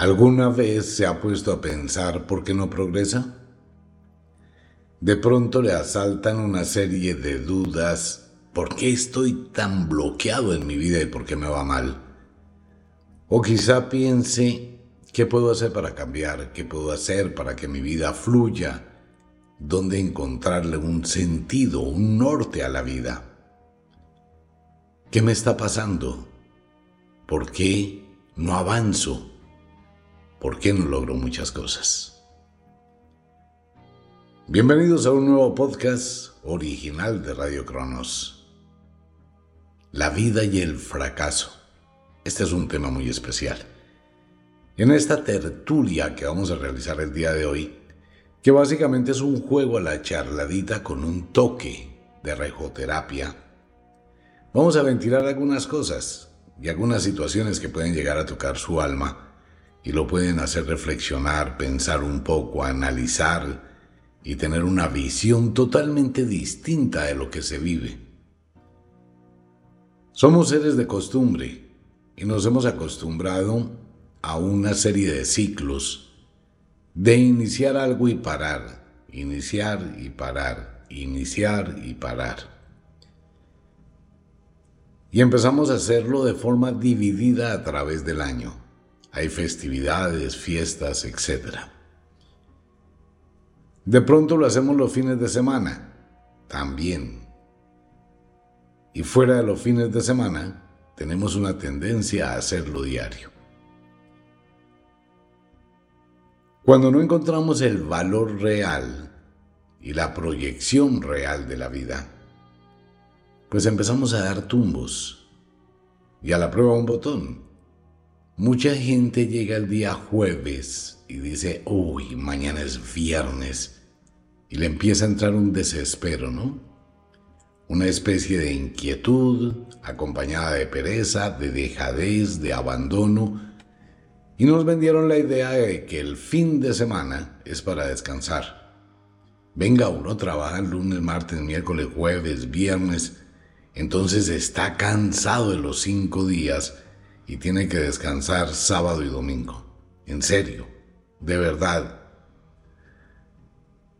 ¿Alguna vez se ha puesto a pensar por qué no progresa? De pronto le asaltan una serie de dudas. ¿Por qué estoy tan bloqueado en mi vida y por qué me va mal? O quizá piense, ¿qué puedo hacer para cambiar? ¿Qué puedo hacer para que mi vida fluya? ¿Dónde encontrarle un sentido, un norte a la vida? ¿Qué me está pasando? ¿Por qué no avanzo? ¿Por qué no logro muchas cosas? Bienvenidos a un nuevo podcast original de Radio Cronos. La vida y el fracaso. Este es un tema muy especial. En esta tertulia que vamos a realizar el día de hoy, que básicamente es un juego a la charladita con un toque de rejoterapia, vamos a ventilar algunas cosas y algunas situaciones que pueden llegar a tocar su alma y lo pueden hacer reflexionar, pensar un poco, analizar y tener una visión totalmente distinta de lo que se vive. Somos seres de costumbre y nos hemos acostumbrado a una serie de ciclos de iniciar algo y parar, iniciar y parar, iniciar y parar. Y empezamos a hacerlo de forma dividida a través del año hay festividades, fiestas, etc. De pronto lo hacemos los fines de semana, también. Y fuera de los fines de semana, tenemos una tendencia a hacerlo diario. Cuando no encontramos el valor real y la proyección real de la vida, pues empezamos a dar tumbos y a la prueba un botón Mucha gente llega el día jueves y dice, uy, mañana es viernes. Y le empieza a entrar un desespero, ¿no? Una especie de inquietud acompañada de pereza, de dejadez, de abandono. Y nos vendieron la idea de que el fin de semana es para descansar. Venga, uno trabaja lunes, martes, miércoles, jueves, viernes. Entonces está cansado de los cinco días y tiene que descansar sábado y domingo. En serio, de verdad.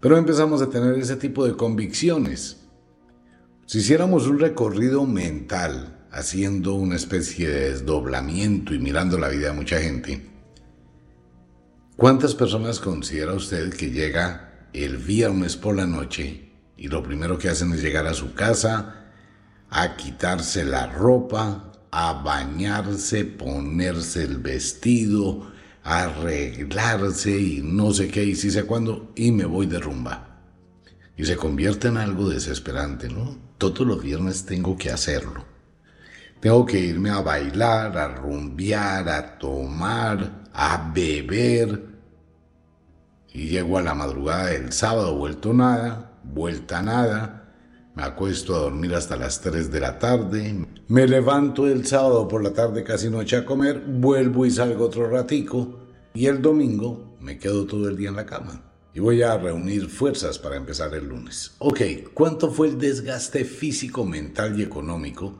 Pero empezamos a tener ese tipo de convicciones. Si hiciéramos un recorrido mental, haciendo una especie de desdoblamiento y mirando la vida de mucha gente, ¿cuántas personas considera usted que llega el viernes por la noche y lo primero que hacen es llegar a su casa, a quitarse la ropa, a bañarse, ponerse el vestido, arreglarse y no sé qué y si sé cuándo y me voy de rumba. Y se convierte en algo desesperante, ¿no? Todos los viernes tengo que hacerlo. Tengo que irme a bailar, a rumbear, a tomar, a beber. Y llego a la madrugada del sábado, vuelto nada, vuelta nada me acuesto a dormir hasta las 3 de la tarde. Me levanto el sábado por la tarde casi noche a comer, vuelvo y salgo otro ratico. Y el domingo me quedo todo el día en la cama. Y voy a reunir fuerzas para empezar el lunes. Ok, ¿cuánto fue el desgaste físico, mental y económico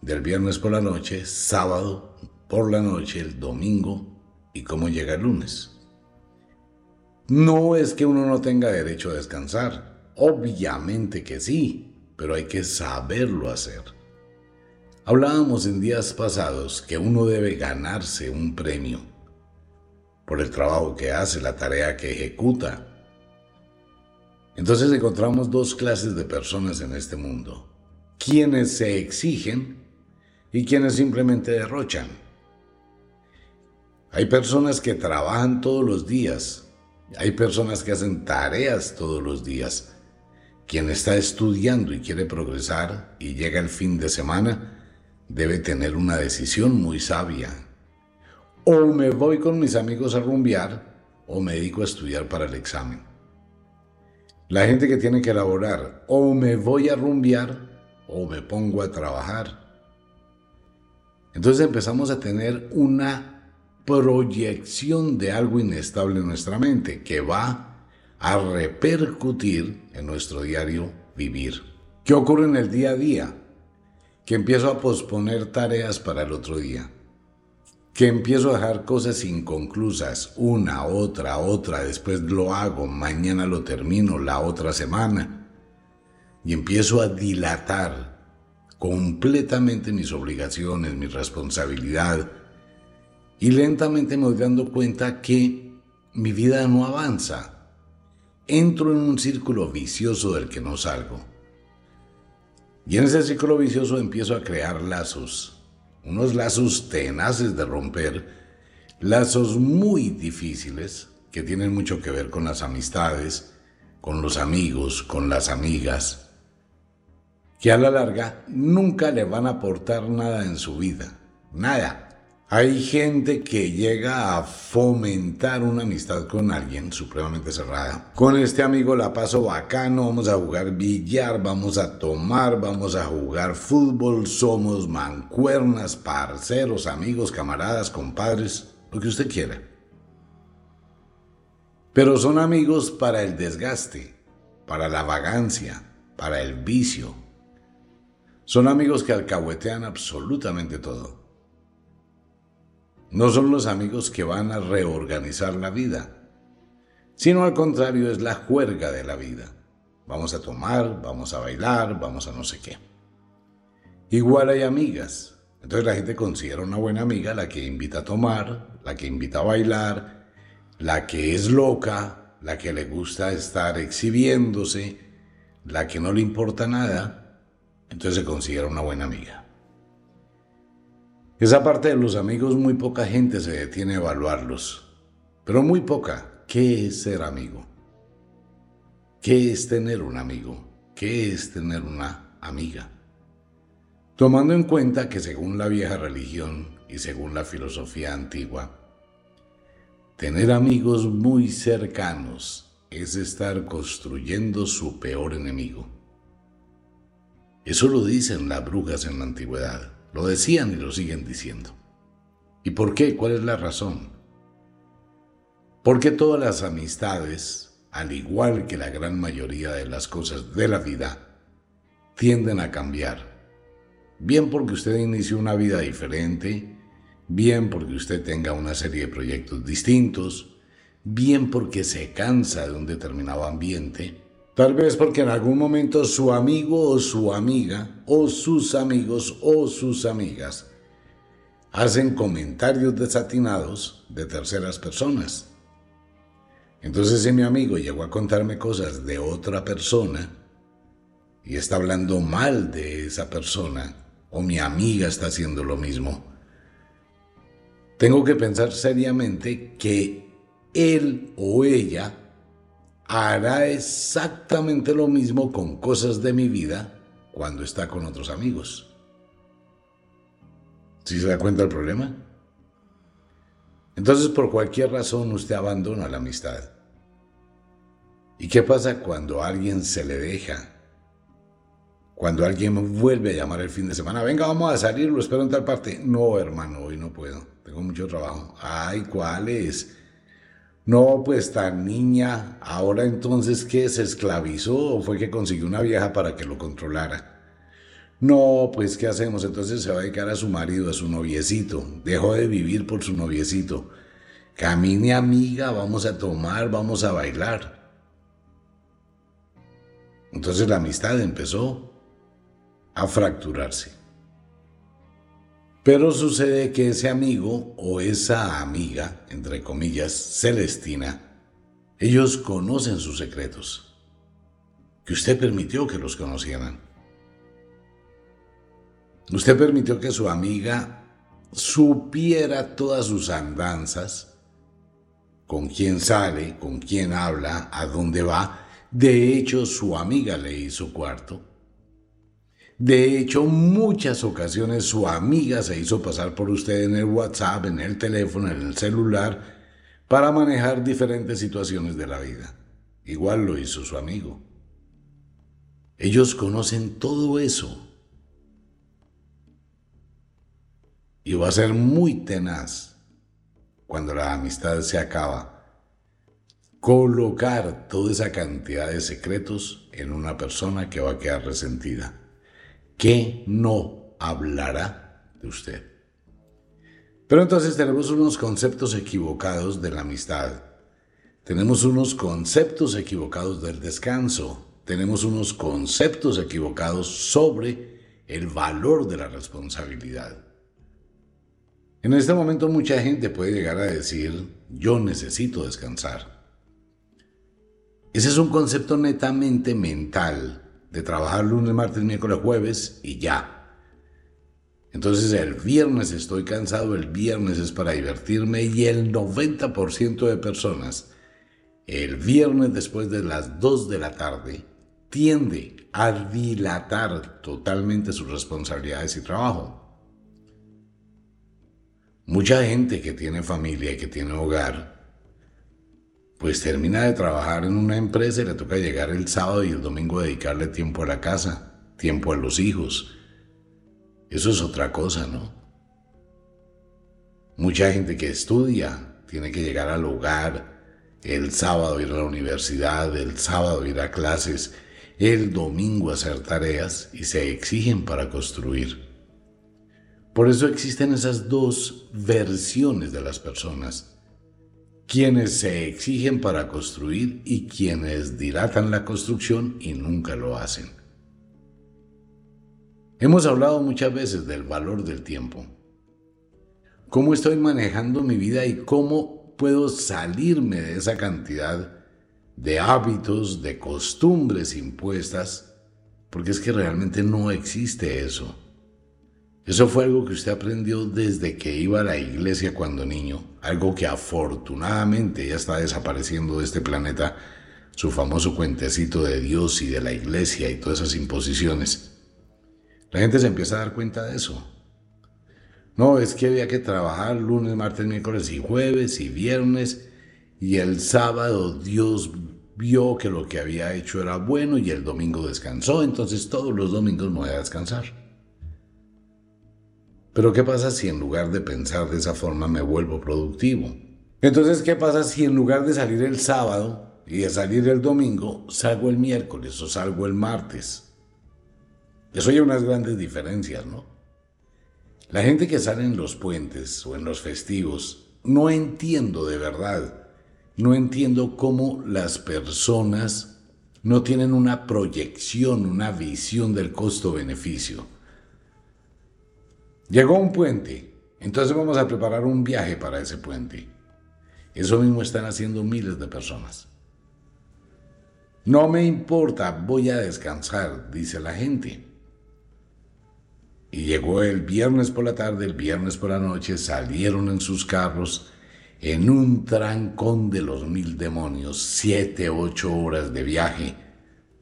del viernes por la noche, sábado por la noche, el domingo y cómo llega el lunes? No es que uno no tenga derecho a descansar. Obviamente que sí, pero hay que saberlo hacer. Hablábamos en días pasados que uno debe ganarse un premio por el trabajo que hace, la tarea que ejecuta. Entonces encontramos dos clases de personas en este mundo. Quienes se exigen y quienes simplemente derrochan. Hay personas que trabajan todos los días. Hay personas que hacen tareas todos los días. Quien está estudiando y quiere progresar y llega el fin de semana, debe tener una decisión muy sabia. O me voy con mis amigos a rumbear o me dedico a estudiar para el examen. La gente que tiene que elaborar, o me voy a rumbear o me pongo a trabajar. Entonces empezamos a tener una proyección de algo inestable en nuestra mente que va a repercutir en nuestro diario vivir. ¿Qué ocurre en el día a día? Que empiezo a posponer tareas para el otro día. que empiezo a dejar cosas inconclusas, una, otra, otra, después lo hago, mañana lo termino, la otra semana, y empiezo a dilatar completamente mis obligaciones, mi responsabilidad, y lentamente me voy dando cuenta que mi vida no avanza. Entro en un círculo vicioso del que no salgo. Y en ese círculo vicioso empiezo a crear lazos, unos lazos tenaces de romper, lazos muy difíciles que tienen mucho que ver con las amistades, con los amigos, con las amigas, que a la larga nunca le van a aportar nada en su vida, nada. Hay gente que llega a fomentar una amistad con alguien supremamente cerrada. Con este amigo la paso bacano, vamos a jugar billar, vamos a tomar, vamos a jugar fútbol, somos mancuernas, parceros, amigos, camaradas, compadres, lo que usted quiera. Pero son amigos para el desgaste, para la vagancia, para el vicio. Son amigos que alcahuetean absolutamente todo. No son los amigos que van a reorganizar la vida, sino al contrario es la juerga de la vida. Vamos a tomar, vamos a bailar, vamos a no sé qué. Igual hay amigas. Entonces la gente considera una buena amiga la que invita a tomar, la que invita a bailar, la que es loca, la que le gusta estar exhibiéndose, la que no le importa nada. Entonces se considera una buena amiga. Esa parte de los amigos muy poca gente se detiene a evaluarlos, pero muy poca. ¿Qué es ser amigo? ¿Qué es tener un amigo? ¿Qué es tener una amiga? Tomando en cuenta que según la vieja religión y según la filosofía antigua, tener amigos muy cercanos es estar construyendo su peor enemigo. Eso lo dicen las brujas en la antigüedad. Lo decían y lo siguen diciendo. ¿Y por qué? ¿Cuál es la razón? Porque todas las amistades, al igual que la gran mayoría de las cosas de la vida, tienden a cambiar. Bien porque usted inicie una vida diferente, bien porque usted tenga una serie de proyectos distintos, bien porque se cansa de un determinado ambiente, Tal vez porque en algún momento su amigo o su amiga, o sus amigos o sus amigas, hacen comentarios desatinados de terceras personas. Entonces si mi amigo llegó a contarme cosas de otra persona y está hablando mal de esa persona, o mi amiga está haciendo lo mismo, tengo que pensar seriamente que él o ella hará exactamente lo mismo con cosas de mi vida cuando está con otros amigos. ¿Sí se da cuenta el problema? Entonces, por cualquier razón, usted abandona la amistad. ¿Y qué pasa cuando alguien se le deja? Cuando alguien vuelve a llamar el fin de semana, venga, vamos a salir, lo espero en tal parte. No, hermano, hoy no puedo, tengo mucho trabajo. Ay, ¿cuál es? No, pues tan niña, ahora entonces que se esclavizó o fue que consiguió una vieja para que lo controlara. No, pues ¿qué hacemos? Entonces se va a dedicar a su marido, a su noviecito. Dejó de vivir por su noviecito. Camine amiga, vamos a tomar, vamos a bailar. Entonces la amistad empezó a fracturarse. Pero sucede que ese amigo o esa amiga, entre comillas, Celestina, ellos conocen sus secretos, que usted permitió que los conocieran. Usted permitió que su amiga supiera todas sus andanzas, con quién sale, con quién habla, a dónde va. De hecho, su amiga le hizo cuarto. De hecho, muchas ocasiones su amiga se hizo pasar por usted en el WhatsApp, en el teléfono, en el celular, para manejar diferentes situaciones de la vida. Igual lo hizo su amigo. Ellos conocen todo eso. Y va a ser muy tenaz cuando la amistad se acaba. Colocar toda esa cantidad de secretos en una persona que va a quedar resentida. ¿Qué no hablará de usted. Pero entonces tenemos unos conceptos equivocados de la amistad. Tenemos unos conceptos equivocados del descanso. Tenemos unos conceptos equivocados sobre el valor de la responsabilidad. En este momento mucha gente puede llegar a decir, yo necesito descansar. Ese es un concepto netamente mental, de trabajar lunes, martes, miércoles, jueves y ya. Entonces el viernes estoy cansado, el viernes es para divertirme y el 90% de personas el viernes después de las 2 de la tarde tiende a dilatar totalmente sus responsabilidades y trabajo. Mucha gente que tiene familia que tiene hogar, pues termina de trabajar en una empresa y le toca llegar el sábado y el domingo dedicarle tiempo a la casa, tiempo a los hijos, eso es otra cosa, ¿no? Mucha gente que estudia tiene que llegar al hogar, el sábado ir a la universidad, el sábado ir a clases, el domingo hacer tareas y se exigen para construir. Por eso existen esas dos versiones de las personas. Quienes se exigen para construir y quienes dilatan la construcción y nunca lo hacen. Hemos hablado muchas veces del valor del tiempo. ¿Cómo estoy manejando mi vida y cómo puedo salirme de esa cantidad de hábitos, de costumbres impuestas? Porque es que realmente no existe eso. Eso fue algo que usted aprendió desde que iba a la iglesia cuando niño, algo que afortunadamente ya está desapareciendo de este planeta, su famoso cuentecito de Dios y de la iglesia y todas esas imposiciones. La gente se empieza a dar cuenta de eso. No, es que había que trabajar lunes, martes, miércoles y jueves y viernes y el sábado Dios vio que lo que había hecho era bueno y el domingo descansó, entonces todos los domingos me voy a descansar. Pero ¿qué pasa si en lugar de pensar de esa forma me vuelvo productivo? Entonces, ¿qué pasa si en lugar de salir el sábado y de salir el domingo, salgo el miércoles o salgo el martes? Eso hay unas grandes diferencias, ¿no? La gente que sale en los puentes o en los festivos, no entiendo de verdad, no entiendo cómo las personas no tienen una proyección, una visión del costo-beneficio. Llegó un puente, entonces vamos a preparar un viaje para ese puente. Eso mismo están haciendo miles de personas. No me importa, voy a descansar, dice la gente. Y llegó el viernes por la tarde, el viernes por la noche, salieron en sus carros en un trancón de los mil demonios, siete, ocho horas de viaje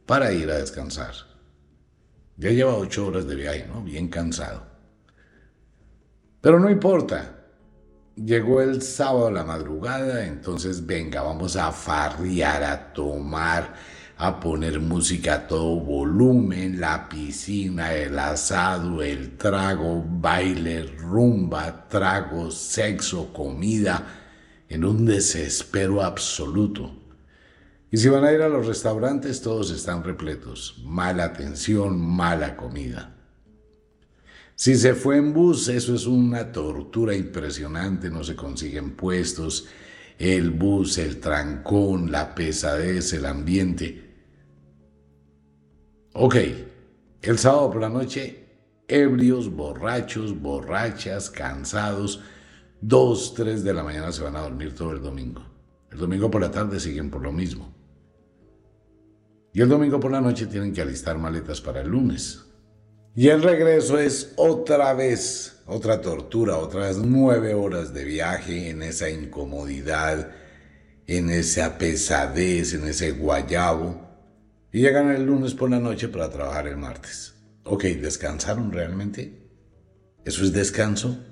para ir a descansar. Ya lleva ocho horas de viaje, ¿no? Bien cansado. Pero no importa. Llegó el sábado a la madrugada, entonces venga, vamos a farrear, a tomar a poner música a todo volumen, la piscina, el asado, el trago, baile, rumba, trago, sexo, comida, en un desespero absoluto. Y si van a ir a los restaurantes, todos están repletos. Mala atención, mala comida. Si se fue en bus, eso es una tortura impresionante, no se consiguen puestos, el bus, el trancón, la pesadez, el ambiente. Ok, el sábado por la noche, ebrios, borrachos, borrachas, cansados, dos, tres de la mañana se van a dormir todo el domingo. El domingo por la tarde siguen por lo mismo. Y el domingo por la noche tienen que alistar maletas para el lunes. Y el regreso es otra vez, otra tortura, otras nueve horas de viaje en esa incomodidad, en esa pesadez, en ese guayabo y llegan el lunes por la noche para trabajar el martes. Ok, ¿descansaron realmente? ¿Eso es descanso?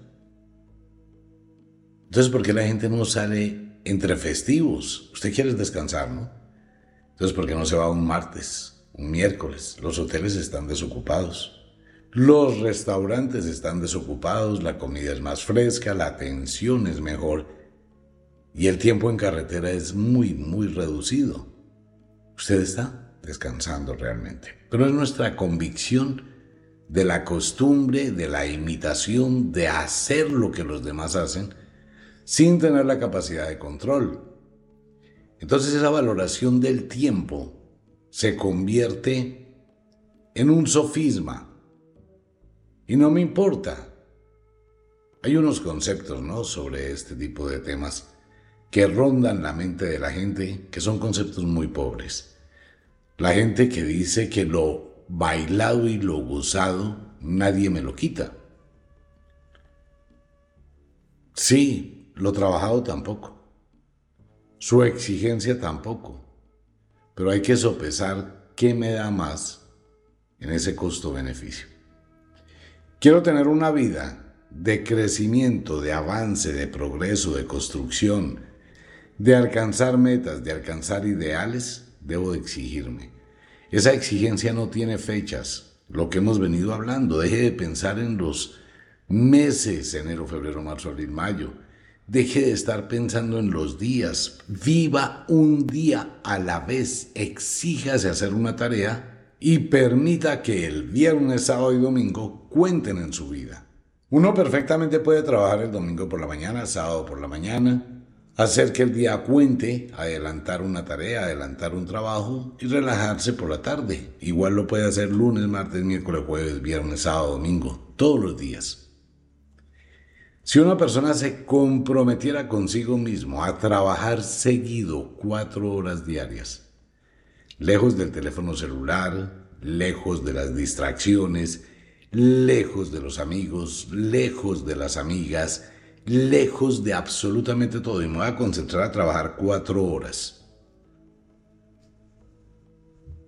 Entonces, ¿por qué la gente no sale entre festivos? Usted quiere descansar, ¿no? Entonces, ¿por qué no se va un martes, un miércoles? Los hoteles están desocupados. Los restaurantes están desocupados, la comida es más fresca, la atención es mejor y el tiempo en carretera es muy, muy reducido. ¿Usted está? descansando realmente. Pero es nuestra convicción de la costumbre, de la imitación, de hacer lo que los demás hacen, sin tener la capacidad de control. Entonces esa valoración del tiempo se convierte en un sofisma. Y no me importa. Hay unos conceptos, ¿no? Sobre este tipo de temas que rondan la mente de la gente, que son conceptos muy pobres. La gente que dice que lo bailado y lo gozado nadie me lo quita. Sí, lo trabajado tampoco. Su exigencia tampoco. Pero hay que sopesar qué me da más en ese costo-beneficio. Quiero tener una vida de crecimiento, de avance, de progreso, de construcción, de alcanzar metas, de alcanzar ideales, debo de exigirme. Esa exigencia no tiene fechas, lo que hemos venido hablando. Deje de pensar en los meses, enero, febrero, marzo, abril, mayo. Deje de estar pensando en los días. Viva un día a la vez. Exíjase hacer una tarea y permita que el viernes, sábado y domingo cuenten en su vida. Uno perfectamente puede trabajar el domingo por la mañana, sábado por la mañana, hacer que el día cuente, adelantar una tarea, adelantar un trabajo y relajarse por la tarde. Igual lo puede hacer lunes, martes, miércoles, jueves, viernes, sábado, domingo, todos los días. Si una persona se comprometiera consigo mismo a trabajar seguido cuatro horas diarias, lejos del teléfono celular, lejos de las distracciones, lejos de los amigos, lejos de las amigas, lejos de absolutamente todo y me voy a concentrar a trabajar cuatro horas.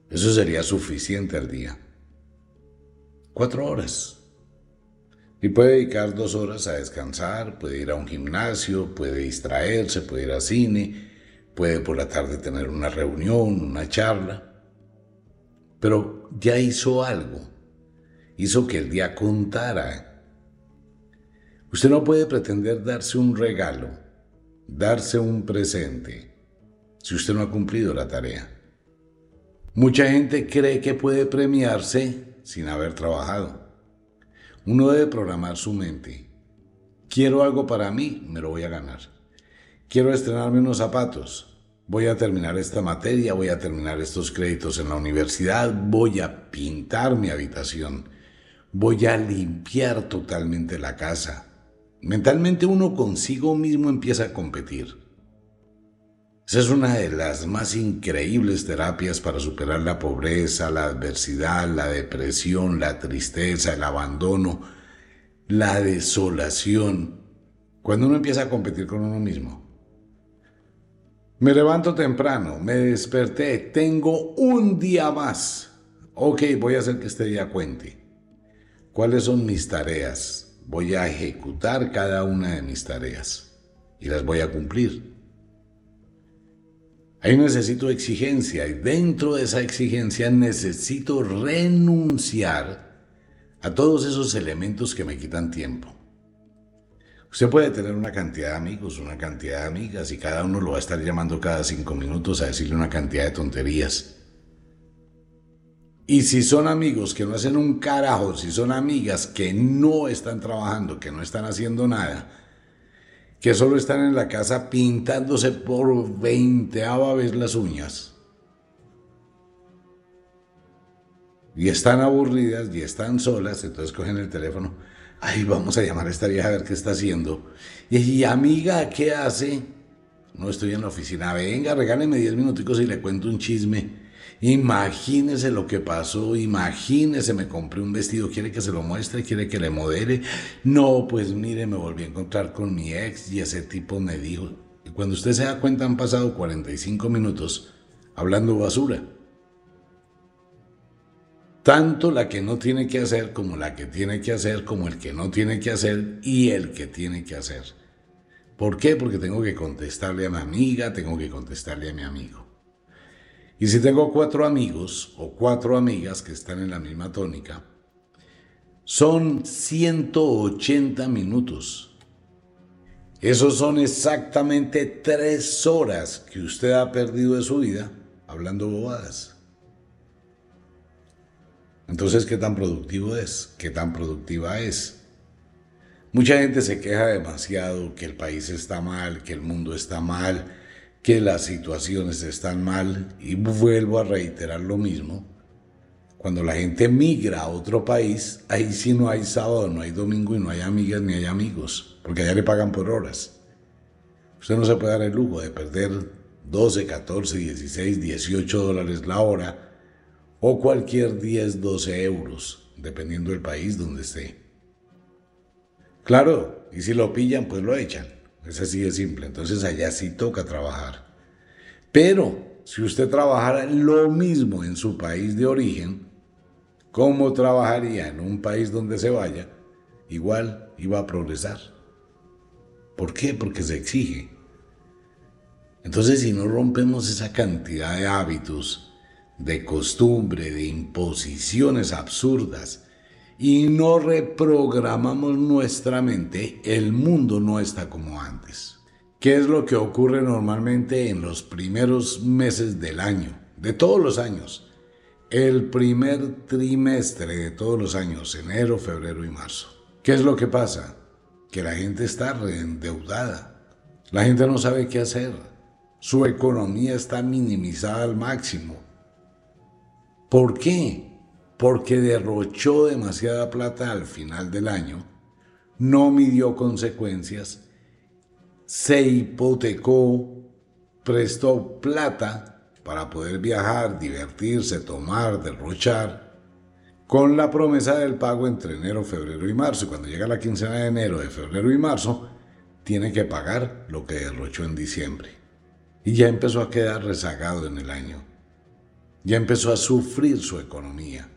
Eso sería suficiente al día. Cuatro horas. Y puede dedicar dos horas a descansar, puede ir a un gimnasio, puede distraerse, puede ir al cine, puede por la tarde tener una reunión, una charla. Pero ya hizo algo. Hizo que el día contara. Usted no puede pretender darse un regalo, darse un presente, si usted no ha cumplido la tarea. Mucha gente cree que puede premiarse sin haber trabajado. Uno debe programar su mente. Quiero algo para mí, me lo voy a ganar. Quiero estrenarme unos zapatos. Voy a terminar esta materia, voy a terminar estos créditos en la universidad, voy a pintar mi habitación, voy a limpiar totalmente la casa. Mentalmente uno consigo mismo empieza a competir. Esa es una de las más increíbles terapias para superar la pobreza, la adversidad, la depresión, la tristeza, el abandono, la desolación. Cuando uno empieza a competir con uno mismo. Me levanto temprano, me desperté, tengo un día más. Ok, voy a hacer que este día cuente. ¿Cuáles son mis tareas? Voy a ejecutar cada una de mis tareas y las voy a cumplir. Ahí necesito exigencia y dentro de esa exigencia necesito renunciar a todos esos elementos que me quitan tiempo. Usted puede tener una cantidad de amigos, una cantidad de amigas y cada uno lo va a estar llamando cada cinco minutos a decirle una cantidad de tonterías. Y si son amigos que no hacen un carajo, si son amigas que no están trabajando, que no están haciendo nada, que solo están en la casa pintándose por veinteava vez las uñas. Y están aburridas y están solas, entonces cogen el teléfono. Ay, vamos a llamar a esta vieja a ver qué está haciendo. Y, amiga, ¿qué hace? No estoy en la oficina. Venga, regáleme diez minuticos y le cuento un chisme. Imagínese lo que pasó, imagínese, me compré un vestido, quiere que se lo muestre, quiere que le modele. No, pues mire, me volví a encontrar con mi ex y ese tipo me dijo. Y cuando usted se da cuenta han pasado 45 minutos hablando basura. Tanto la que no tiene que hacer como la que tiene que hacer, como el que no tiene que hacer y el que tiene que hacer. ¿Por qué? Porque tengo que contestarle a mi amiga, tengo que contestarle a mi amigo. Y si tengo cuatro amigos o cuatro amigas que están en la misma tónica, son 180 minutos. Esos son exactamente tres horas que usted ha perdido de su vida hablando bobadas. Entonces, ¿qué tan productivo es? ¿Qué tan productiva es? Mucha gente se queja demasiado que el país está mal, que el mundo está mal, que las situaciones están mal y vuelvo a reiterar lo mismo. Cuando la gente migra a otro país, ahí sí no hay sábado, no hay domingo y no hay amigas ni hay amigos, porque allá le pagan por horas. Usted no se puede dar el lujo de perder 12, 14, 16, 18 dólares la hora o cualquier 10, 12 euros, dependiendo del país donde esté. Claro, y si lo pillan, pues lo echan. Es así de simple. Entonces allá sí toca trabajar. Pero si usted trabajara lo mismo en su país de origen, ¿cómo trabajaría en un país donde se vaya? Igual iba a progresar. ¿Por qué? Porque se exige. Entonces, si no rompemos esa cantidad de hábitos, de costumbre, de imposiciones absurdas, y no reprogramamos nuestra mente, el mundo no está como antes. ¿Qué es lo que ocurre normalmente en los primeros meses del año, de todos los años? El primer trimestre de todos los años, enero, febrero y marzo. ¿Qué es lo que pasa? Que la gente está reendeudada. La gente no sabe qué hacer. Su economía está minimizada al máximo ¿Por qué? Porque derrochó demasiada plata al final del año, no midió consecuencias, se hipotecó, prestó plata para poder viajar, divertirse, tomar, derrochar, con la promesa del pago entre enero, febrero y marzo. Cuando llega la quincena de enero, de febrero y marzo, tiene que pagar lo que derrochó en diciembre. Y ya empezó a quedar rezagado en el año ya empezó a sufrir su economía.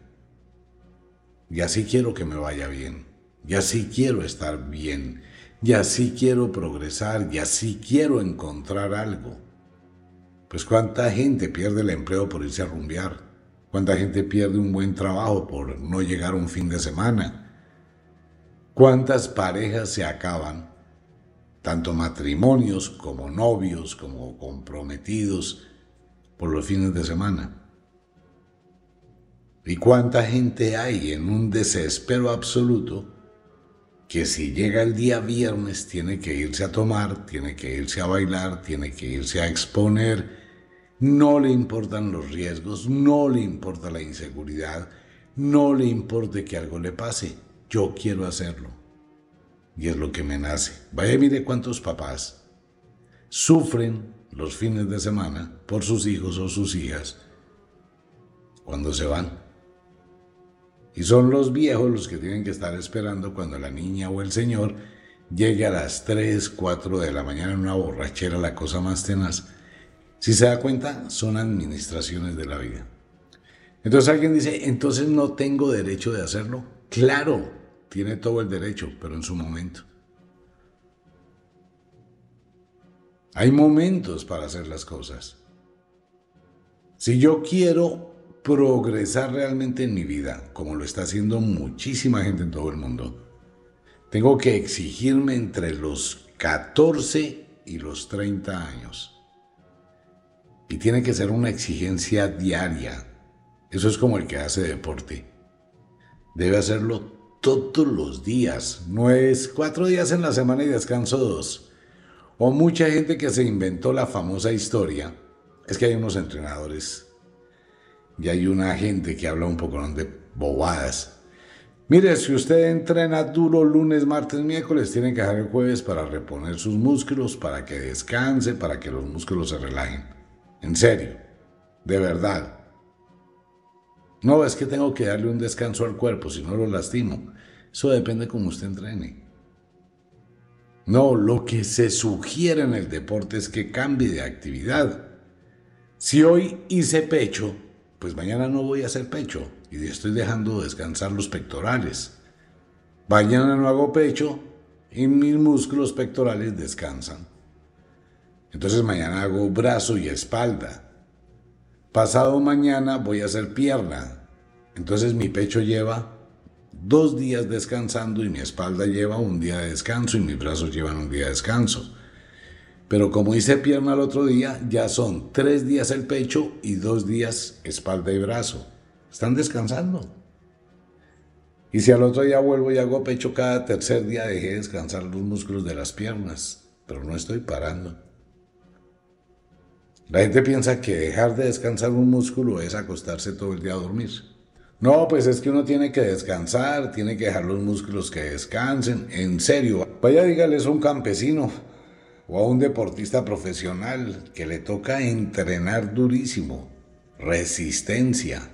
Y así quiero que me vaya bien. Y así quiero estar bien. Y así quiero progresar. Y así quiero encontrar algo. Pues cuánta gente pierde el empleo por irse a rumbear. Cuánta gente pierde un buen trabajo por no llegar un fin de semana. Cuántas parejas se acaban, tanto matrimonios como novios, como comprometidos, por los fines de semana. ¿Y cuánta gente hay en un desespero absoluto que si llega el día viernes tiene que irse a tomar, tiene que irse a bailar, tiene que irse a exponer, no le importan los riesgos, no le importa la inseguridad, no le importa que algo le pase, yo quiero hacerlo. Y es lo que me nace. Vaya, mire cuántos papás sufren los fines de semana por sus hijos o sus hijas cuando se van. Y son los viejos los que tienen que estar esperando cuando la niña o el señor llegue a las 3, 4 de la mañana en una borrachera, la cosa más tenaz. Si se da cuenta, son administraciones de la vida. Entonces alguien dice, entonces no tengo derecho de hacerlo. Claro, tiene todo el derecho, pero en su momento. Hay momentos para hacer las cosas. Si yo quiero progresar realmente en mi vida, como lo está haciendo muchísima gente en todo el mundo, tengo que exigirme entre los 14 y los 30 años. Y tiene que ser una exigencia diaria. Eso es como el que hace deporte. Debe hacerlo todos los días. No es cuatro días en la semana y descanso dos. O mucha gente que se inventó la famosa historia. Es que hay unos entrenadores y hay una gente que habla un poco de bobadas. Mire, si usted entrena duro lunes, martes, miércoles, tiene que dejar el jueves para reponer sus músculos, para que descanse, para que los músculos se relajen. En serio, de verdad. No, es que tengo que darle un descanso al cuerpo, si no lo lastimo. Eso depende cómo usted entrene. No, lo que se sugiere en el deporte es que cambie de actividad. Si hoy hice pecho, pues mañana no voy a hacer pecho y estoy dejando descansar los pectorales. Mañana no hago pecho y mis músculos pectorales descansan. Entonces mañana hago brazo y espalda. Pasado mañana voy a hacer pierna. Entonces mi pecho lleva dos días descansando y mi espalda lleva un día de descanso y mis brazos llevan un día de descanso. Pero como hice pierna el otro día, ya son tres días el pecho y dos días espalda y brazo. Están descansando. Y si al otro día vuelvo y hago pecho cada tercer día, dejé descansar los músculos de las piernas, pero no estoy parando. La gente piensa que dejar de descansar un músculo es acostarse todo el día a dormir. No, pues es que uno tiene que descansar, tiene que dejar los músculos que descansen. En serio, vaya dígales a un campesino o a un deportista profesional que le toca entrenar durísimo, resistencia.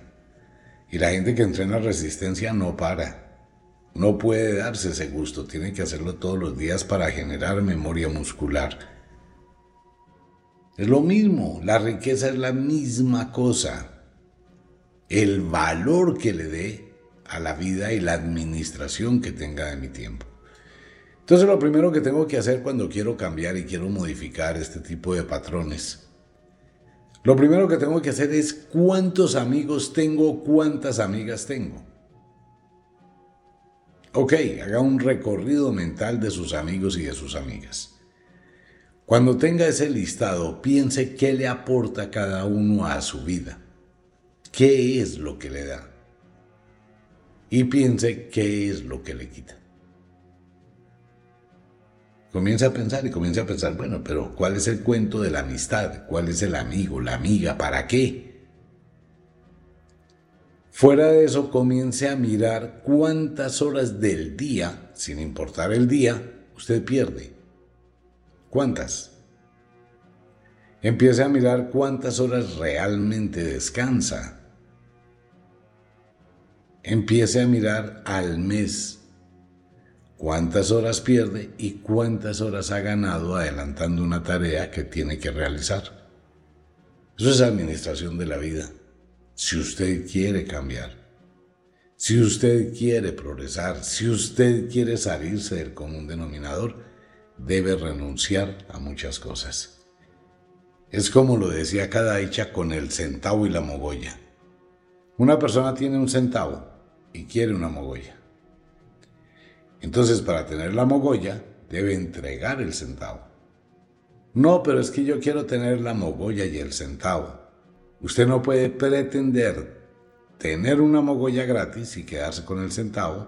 Y la gente que entrena resistencia no para. No puede darse ese gusto, tiene que hacerlo todos los días para generar memoria muscular. Es lo mismo, la riqueza es la misma cosa. El valor que le dé a la vida y la administración que tenga de mi tiempo. Entonces lo primero que tengo que hacer cuando quiero cambiar y quiero modificar este tipo de patrones, lo primero que tengo que hacer es cuántos amigos tengo, cuántas amigas tengo. Ok, haga un recorrido mental de sus amigos y de sus amigas. Cuando tenga ese listado, piense qué le aporta cada uno a su vida. ¿Qué es lo que le da? Y piense qué es lo que le quita. Comienza a pensar y comienza a pensar, bueno, pero ¿cuál es el cuento de la amistad? ¿Cuál es el amigo, la amiga? ¿Para qué? Fuera de eso, comience a mirar cuántas horas del día, sin importar el día, usted pierde. ¿Cuántas? Empiece a mirar cuántas horas realmente descansa. Empiece a mirar al mes cuántas horas pierde y cuántas horas ha ganado adelantando una tarea que tiene que realizar. Eso es administración de la vida si usted quiere cambiar, si usted quiere progresar, si usted quiere salirse del común denominador, debe renunciar a muchas cosas. Es como lo decía cada hecha con el centavo y la mogolla. Una persona tiene un centavo y quiere una mogolla. Entonces, para tener la mogolla, debe entregar el centavo. No, pero es que yo quiero tener la mogolla y el centavo. Usted no puede pretender tener una mogolla gratis y quedarse con el centavo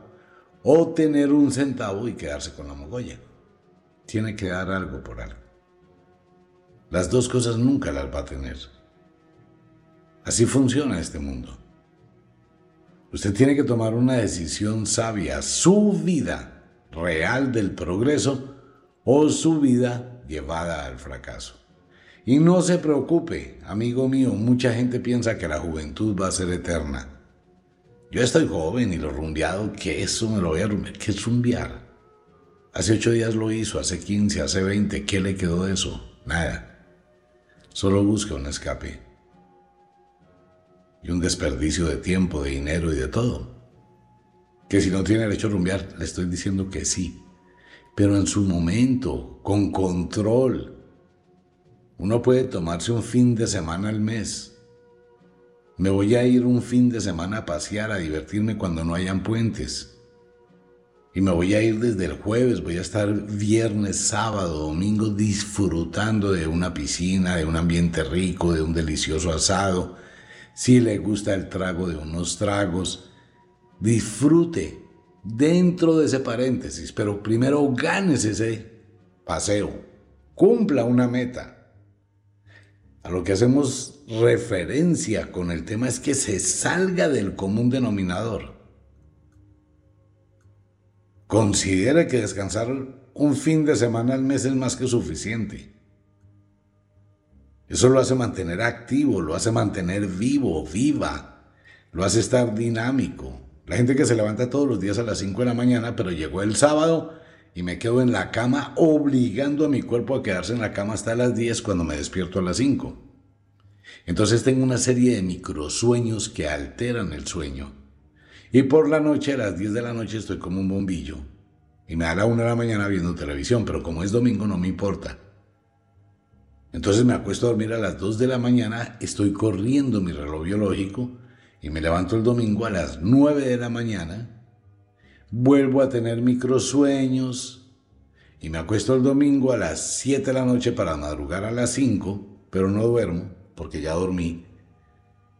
o tener un centavo y quedarse con la mogolla. Tiene que dar algo por algo. Las dos cosas nunca las va a tener. Así funciona este mundo. Usted tiene que tomar una decisión sabia, su vida real del progreso o su vida llevada al fracaso. Y no se preocupe, amigo mío, mucha gente piensa que la juventud va a ser eterna. Yo estoy joven y lo rumbeado, que eso me lo voy a rumbear. ¿Qué es rumbear? Hace ocho días lo hizo, hace quince, hace veinte, ¿qué le quedó de eso? Nada. Solo busca un escape. Y un desperdicio de tiempo, de dinero y de todo. Que si no tiene derecho a rumbear, le estoy diciendo que sí. Pero en su momento, con control, uno puede tomarse un fin de semana al mes. Me voy a ir un fin de semana a pasear, a divertirme cuando no hayan puentes. Y me voy a ir desde el jueves, voy a estar viernes, sábado, domingo disfrutando de una piscina, de un ambiente rico, de un delicioso asado. Si le gusta el trago de unos tragos, disfrute dentro de ese paréntesis, pero primero ganes ese paseo, cumpla una meta. A lo que hacemos referencia con el tema es que se salga del común denominador. Considere que descansar un fin de semana al mes es más que suficiente. Eso lo hace mantener activo, lo hace mantener vivo, viva, lo hace estar dinámico. La gente que se levanta todos los días a las 5 de la mañana, pero llegó el sábado y me quedo en la cama obligando a mi cuerpo a quedarse en la cama hasta las 10 cuando me despierto a las 5. Entonces tengo una serie de microsueños que alteran el sueño. Y por la noche, a las 10 de la noche, estoy como un bombillo. Y me da la 1 de la mañana viendo televisión, pero como es domingo no me importa. Entonces me acuesto a dormir a las 2 de la mañana, estoy corriendo mi reloj biológico y me levanto el domingo a las 9 de la mañana vuelvo a tener microsueños y me acuesto el domingo a las 7 de la noche para madrugar a las 5, pero no duermo porque ya dormí.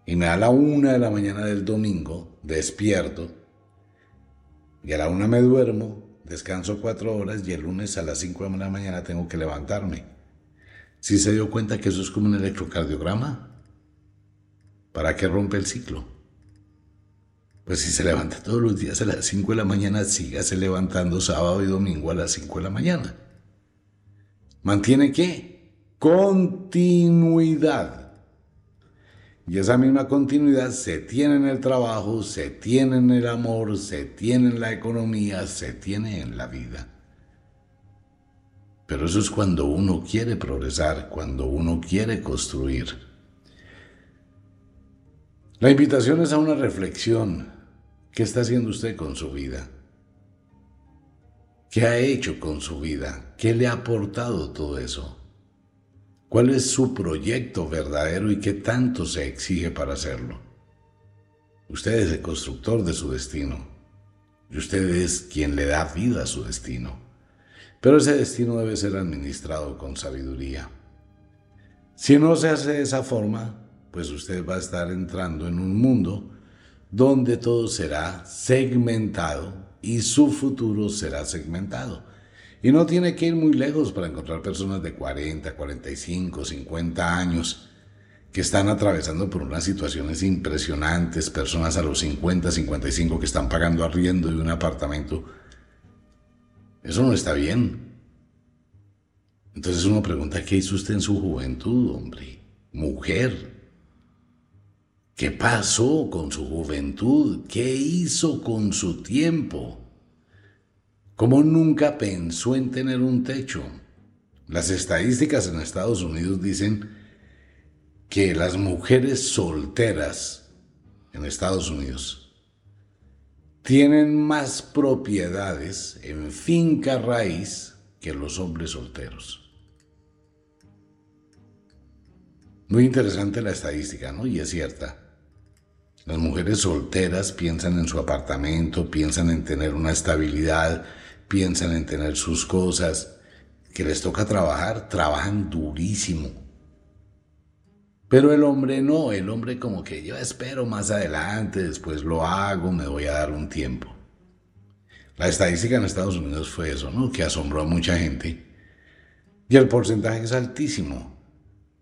Y me da la 1 de la mañana del domingo, despierto, Y a la una me duermo, descanso cuatro horas y el lunes a las cinco de la mañana tengo que levantarme. ¿Sí se dio cuenta que eso es como un electrocardiograma? ¿Para qué rompe el ciclo? Pues si se levanta todos los días a las 5 de la mañana, sígase levantando sábado y domingo a las 5 de la mañana. ¿Mantiene qué? Continuidad. Y esa misma continuidad se tiene en el trabajo, se tiene en el amor, se tiene en la economía, se tiene en la vida. Pero eso es cuando uno quiere progresar, cuando uno quiere construir. La invitación es a una reflexión, ¿Qué está haciendo usted con su vida? ¿Qué ha hecho con su vida? ¿Qué le ha aportado todo eso? ¿Cuál es su proyecto verdadero y qué tanto se exige para hacerlo? Usted es el constructor de su destino y usted es quien le da vida a su destino. Pero ese destino debe ser administrado con sabiduría. Si no se hace de esa forma, pues usted va a estar entrando en un mundo donde todo será segmentado y su futuro será segmentado. Y no tiene que ir muy lejos para encontrar personas de 40, 45, 50 años que están atravesando por unas situaciones impresionantes, personas a los 50, 55 que están pagando arriendo de un apartamento. Eso no está bien. Entonces uno pregunta, ¿qué hizo usted en su juventud, hombre? Mujer, ¿Qué pasó con su juventud? ¿Qué hizo con su tiempo? ¿Cómo nunca pensó en tener un techo? Las estadísticas en Estados Unidos dicen que las mujeres solteras en Estados Unidos tienen más propiedades en finca raíz que los hombres solteros. Muy interesante la estadística, ¿no? Y es cierta. Las mujeres solteras piensan en su apartamento, piensan en tener una estabilidad, piensan en tener sus cosas. Que les toca trabajar, trabajan durísimo. Pero el hombre no, el hombre como que yo espero más adelante, después lo hago, me voy a dar un tiempo. La estadística en Estados Unidos fue eso, ¿no? Que asombró a mucha gente. Y el porcentaje es altísimo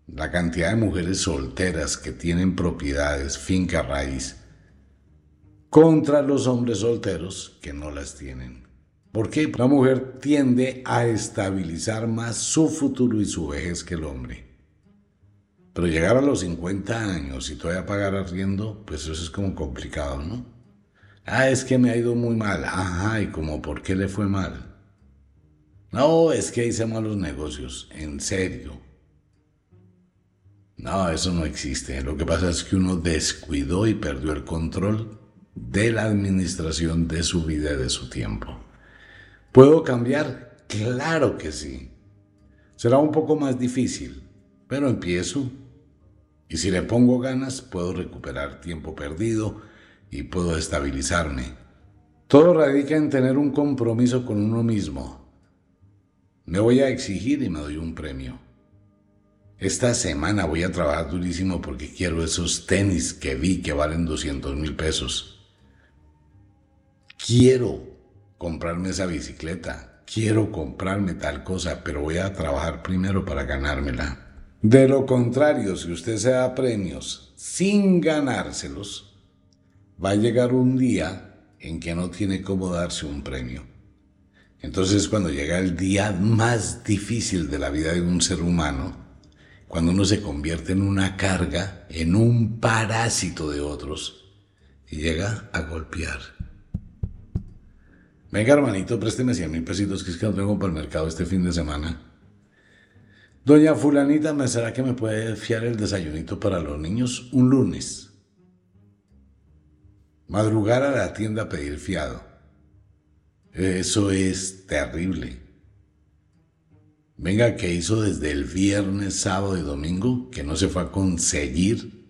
la cantidad de mujeres solteras que tienen propiedades, finca raíz, contra los hombres solteros que no las tienen. ¿Por qué? La mujer tiende a estabilizar más su futuro y su vejez que el hombre. Pero llegar a los 50 años y todavía pagar arriendo, pues eso es como complicado, ¿no? Ah, es que me ha ido muy mal. Ajá, ¿y como por qué le fue mal? No, es que hice malos negocios. En serio. No, eso no existe. Lo que pasa es que uno descuidó y perdió el control de la administración de su vida y de su tiempo. ¿Puedo cambiar? Claro que sí. Será un poco más difícil, pero empiezo. Y si le pongo ganas, puedo recuperar tiempo perdido y puedo estabilizarme. Todo radica en tener un compromiso con uno mismo. Me voy a exigir y me doy un premio. Esta semana voy a trabajar durísimo porque quiero esos tenis que vi que valen 200 mil pesos. Quiero comprarme esa bicicleta. Quiero comprarme tal cosa, pero voy a trabajar primero para ganármela. De lo contrario, si usted se da premios sin ganárselos, va a llegar un día en que no tiene cómo darse un premio. Entonces cuando llega el día más difícil de la vida de un ser humano, cuando uno se convierte en una carga, en un parásito de otros, y llega a golpear. Venga, hermanito, présteme 100 mil pesitos, que es que no tengo para el mercado este fin de semana. Doña Fulanita, ¿me será que me puede fiar el desayunito para los niños un lunes? Madrugar a la tienda a pedir fiado. Eso es terrible. Venga, que hizo desde el viernes, sábado y domingo que no se fue a conseguir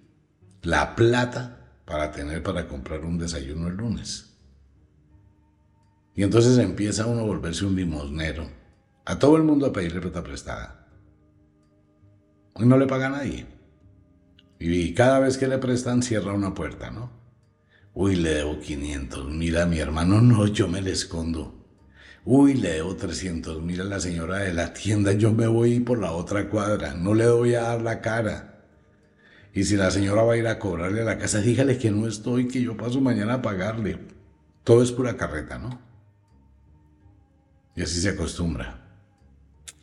la plata para tener para comprar un desayuno el lunes. Y entonces empieza uno a volverse un limosnero, a todo el mundo a pedirle plata prestada. No le paga a nadie. Y cada vez que le prestan cierra una puerta, ¿no? Uy, le debo 500 mil a mi hermano, no, yo me le escondo. Uy, le debo 300 mil a la señora de la tienda, yo me voy por la otra cuadra, no le voy a dar la cara. Y si la señora va a ir a cobrarle a la casa, dígale que no estoy, que yo paso mañana a pagarle. Todo es pura carreta, ¿no? Y así se acostumbra.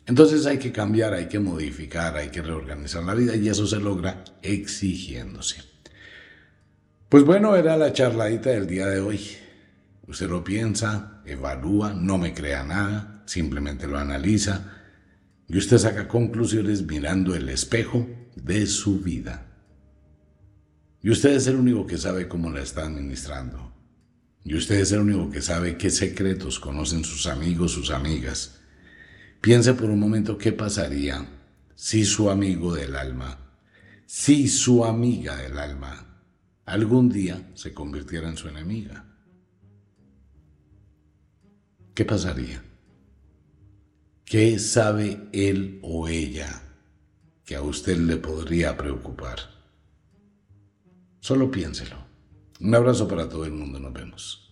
Entonces hay que cambiar, hay que modificar, hay que reorganizar la vida y eso se logra exigiéndose. Pues bueno, era la charladita del día de hoy. Usted lo piensa, evalúa, no me crea nada, simplemente lo analiza y usted saca conclusiones mirando el espejo de su vida. Y usted es el único que sabe cómo la está administrando. Y usted es el único que sabe qué secretos conocen sus amigos, sus amigas. Piense por un momento qué pasaría si su amigo del alma, si su amiga del alma, algún día se convirtiera en su enemiga. ¿Qué pasaría? ¿Qué sabe él o ella que a usted le podría preocupar? Solo piénselo. Un abrazo para todo el mundo, nos vemos.